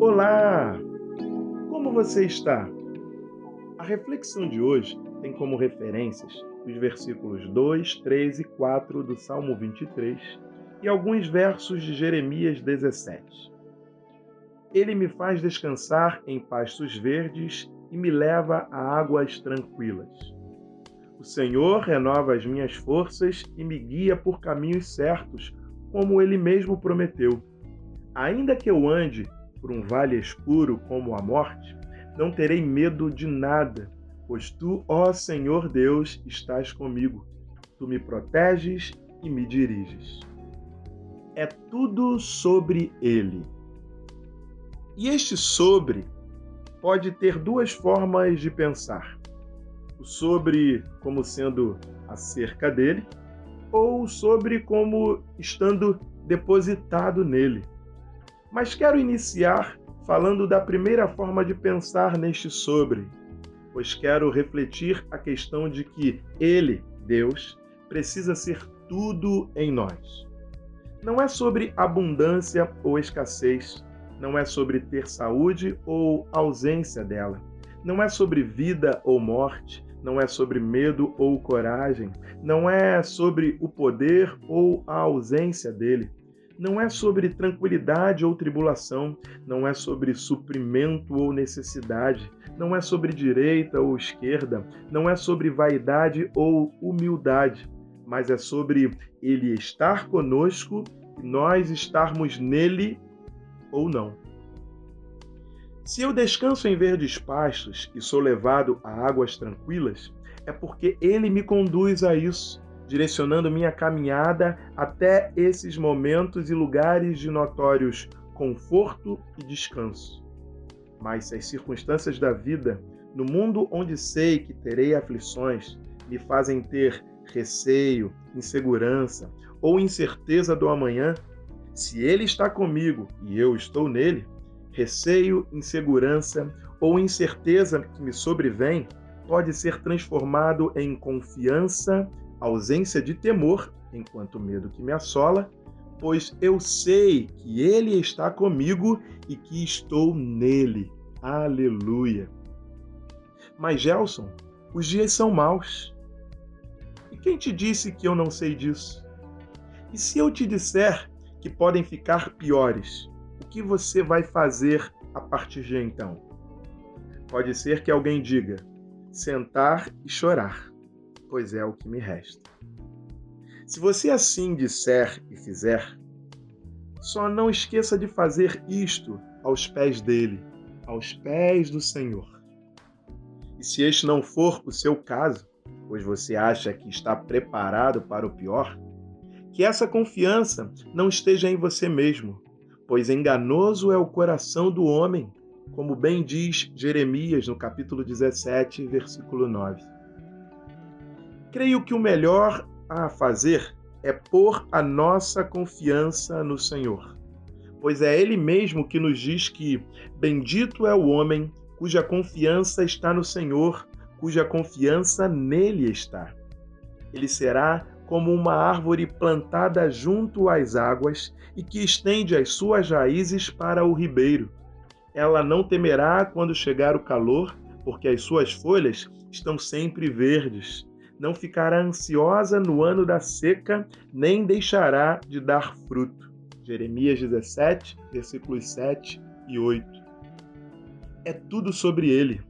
Olá! Como você está? A reflexão de hoje tem como referências os versículos 2, 3 e 4 do Salmo 23 e alguns versos de Jeremias 17. Ele me faz descansar em pastos verdes e me leva a águas tranquilas. O Senhor renova as minhas forças e me guia por caminhos certos, como ele mesmo prometeu. Ainda que eu ande por um vale escuro como a morte, não terei medo de nada, pois tu, ó Senhor Deus, estás comigo. Tu me proteges e me diriges. É tudo sobre ele. E este sobre pode ter duas formas de pensar: o sobre como sendo acerca dele, ou sobre como estando depositado nele. Mas quero iniciar falando da primeira forma de pensar neste sobre, pois quero refletir a questão de que Ele, Deus, precisa ser tudo em nós. Não é sobre abundância ou escassez, não é sobre ter saúde ou ausência dela, não é sobre vida ou morte, não é sobre medo ou coragem, não é sobre o poder ou a ausência dele não é sobre tranquilidade ou tribulação, não é sobre suprimento ou necessidade, não é sobre direita ou esquerda, não é sobre vaidade ou humildade, mas é sobre Ele estar conosco e nós estarmos nele ou não. Se eu descanso em verdes pastos e sou levado a águas tranquilas, é porque Ele me conduz a isso direcionando minha caminhada até esses momentos e lugares de notórios conforto e descanso. Mas se as circunstâncias da vida, no mundo onde sei que terei aflições, me fazem ter receio, insegurança ou incerteza do amanhã, se Ele está comigo e eu estou nele, receio, insegurança ou incerteza que me sobrevém pode ser transformado em confiança ausência de temor, enquanto medo que me assola, pois eu sei que Ele está comigo e que estou nele. Aleluia. Mas, Gelson, os dias são maus. E quem te disse que eu não sei disso? E se eu te disser que podem ficar piores, o que você vai fazer a partir de então? Pode ser que alguém diga: sentar e chorar pois é o que me resta. Se você assim disser e fizer, só não esqueça de fazer isto aos pés dele, aos pés do Senhor. E se este não for o seu caso, pois você acha que está preparado para o pior, que essa confiança não esteja em você mesmo, pois enganoso é o coração do homem, como bem diz Jeremias no capítulo 17, versículo 9. Creio que o melhor a fazer é pôr a nossa confiança no Senhor, pois é Ele mesmo que nos diz que bendito é o homem cuja confiança está no Senhor, cuja confiança nele está. Ele será como uma árvore plantada junto às águas e que estende as suas raízes para o ribeiro. Ela não temerá quando chegar o calor, porque as suas folhas estão sempre verdes não ficará ansiosa no ano da seca, nem deixará de dar fruto. Jeremias 17, versículos 7 e 8. É tudo sobre ele.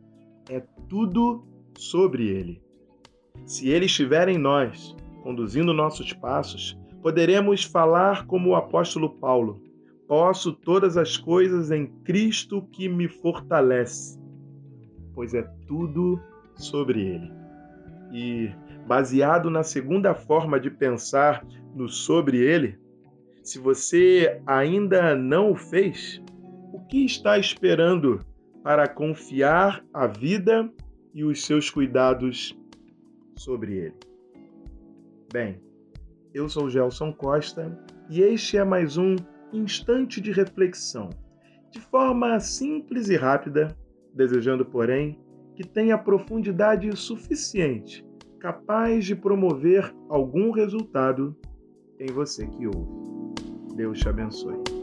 É tudo sobre ele. Se ele estiver em nós, conduzindo nossos passos, poderemos falar como o apóstolo Paulo: Posso todas as coisas em Cristo que me fortalece, pois é tudo sobre ele. E, baseado na segunda forma de pensar no sobre ele, se você ainda não o fez, o que está esperando para confiar a vida e os seus cuidados sobre ele? Bem, eu sou Gelson Costa e este é mais um instante de reflexão, de forma simples e rápida, desejando, porém, que tenha profundidade suficiente, capaz de promover algum resultado em você que ouve. Deus te abençoe.